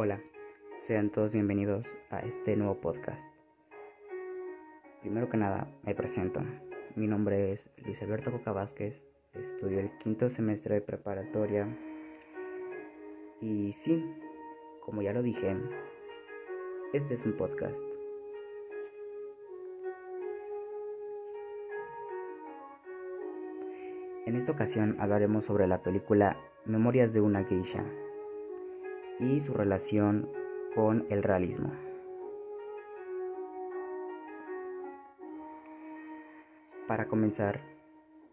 Hola, sean todos bienvenidos a este nuevo podcast. Primero que nada, me presento. Mi nombre es Luis Alberto Coca Vázquez, estudio el quinto semestre de preparatoria y sí, como ya lo dije, este es un podcast. En esta ocasión hablaremos sobre la película Memorias de una geisha y su relación con el realismo. Para comenzar,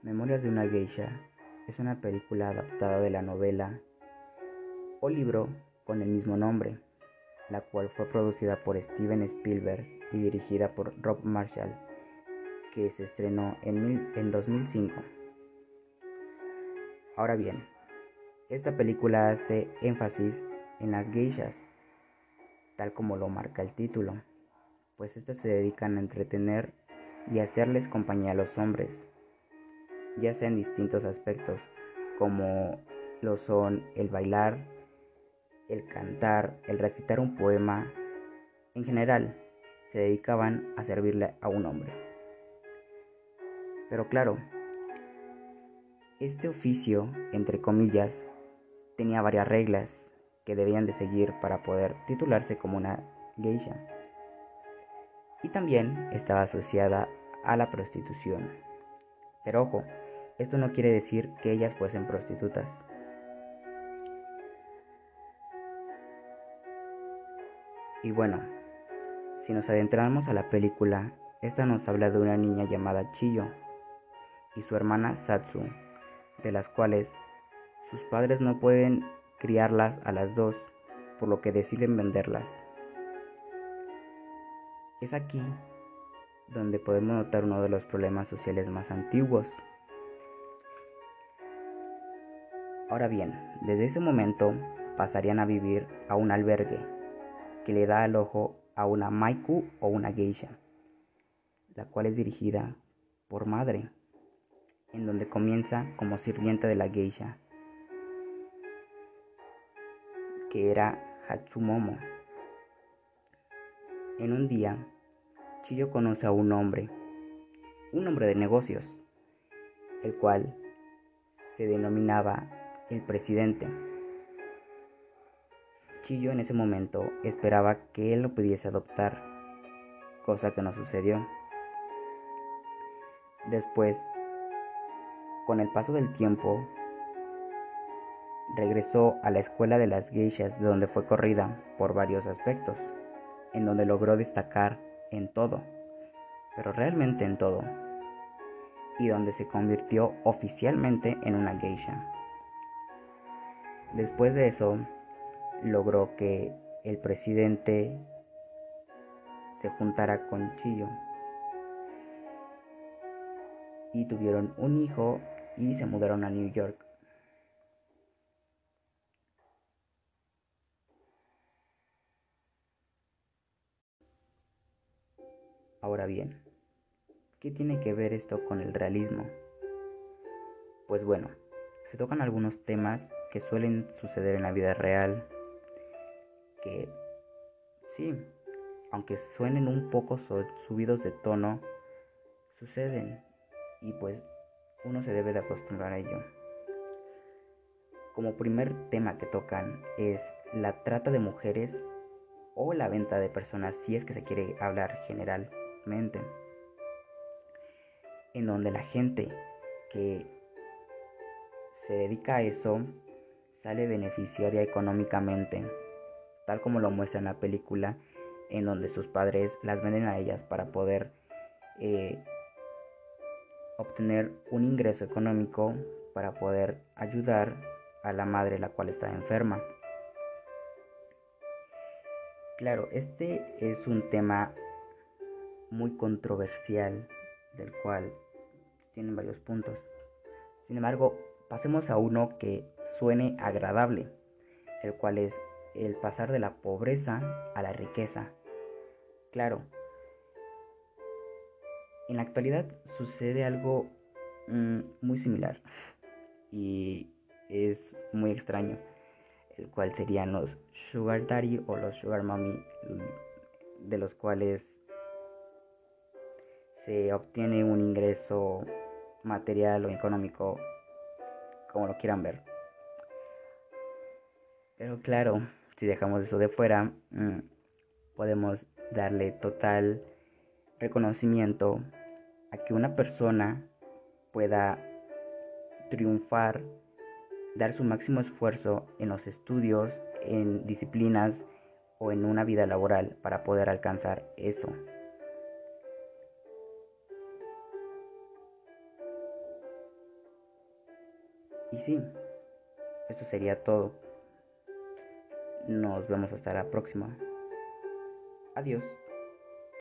Memorias de una geisha es una película adaptada de la novela o libro con el mismo nombre, la cual fue producida por Steven Spielberg y dirigida por Rob Marshall, que se estrenó en, en 2005. Ahora bien, esta película hace énfasis en las geishas, tal como lo marca el título, pues estas se dedican a entretener y hacerles compañía a los hombres, ya sea en distintos aspectos, como lo son el bailar, el cantar, el recitar un poema, en general, se dedicaban a servirle a un hombre. Pero claro, este oficio, entre comillas, tenía varias reglas que debían de seguir para poder titularse como una geisha. Y también estaba asociada a la prostitución. Pero ojo, esto no quiere decir que ellas fuesen prostitutas. Y bueno, si nos adentramos a la película, esta nos habla de una niña llamada Chiyo y su hermana Satsu, de las cuales sus padres no pueden criarlas a las dos, por lo que deciden venderlas. Es aquí donde podemos notar uno de los problemas sociales más antiguos. Ahora bien, desde ese momento pasarían a vivir a un albergue que le da al ojo a una maiku o una geisha, la cual es dirigida por madre en donde comienza como sirvienta de la geisha, que era Hatsumomo. En un día, Chiyo conoce a un hombre, un hombre de negocios, el cual se denominaba el presidente. Chiyo en ese momento esperaba que él lo pudiese adoptar, cosa que no sucedió. Después con el paso del tiempo, regresó a la escuela de las geishas de donde fue corrida por varios aspectos, en donde logró destacar en todo, pero realmente en todo, y donde se convirtió oficialmente en una geisha. Después de eso, logró que el presidente se juntara con Chiyo y tuvieron un hijo y se mudaron a New York. Ahora bien, ¿qué tiene que ver esto con el realismo? Pues bueno, se tocan algunos temas que suelen suceder en la vida real, que sí, aunque suenen un poco subidos de tono, suceden y pues uno se debe de acostumbrar a ello. Como primer tema que tocan es la trata de mujeres o la venta de personas, si es que se quiere hablar en donde la gente que se dedica a eso sale beneficiaria económicamente, tal como lo muestra en la película, en donde sus padres las venden a ellas para poder eh, obtener un ingreso económico para poder ayudar a la madre la cual está enferma. Claro, este es un tema muy controversial del cual tienen varios puntos. Sin embargo, pasemos a uno que suene agradable, el cual es el pasar de la pobreza a la riqueza. Claro, en la actualidad sucede algo mm, muy similar y es muy extraño, el cual serían los sugar daddy o los sugar mommy, de los cuales se obtiene un ingreso material o económico, como lo quieran ver. Pero claro, si dejamos eso de fuera, mm, podemos darle total reconocimiento a que una persona pueda triunfar, dar su máximo esfuerzo en los estudios, en disciplinas o en una vida laboral para poder alcanzar eso. Y sí, eso sería todo. Nos vemos hasta la próxima. Adiós.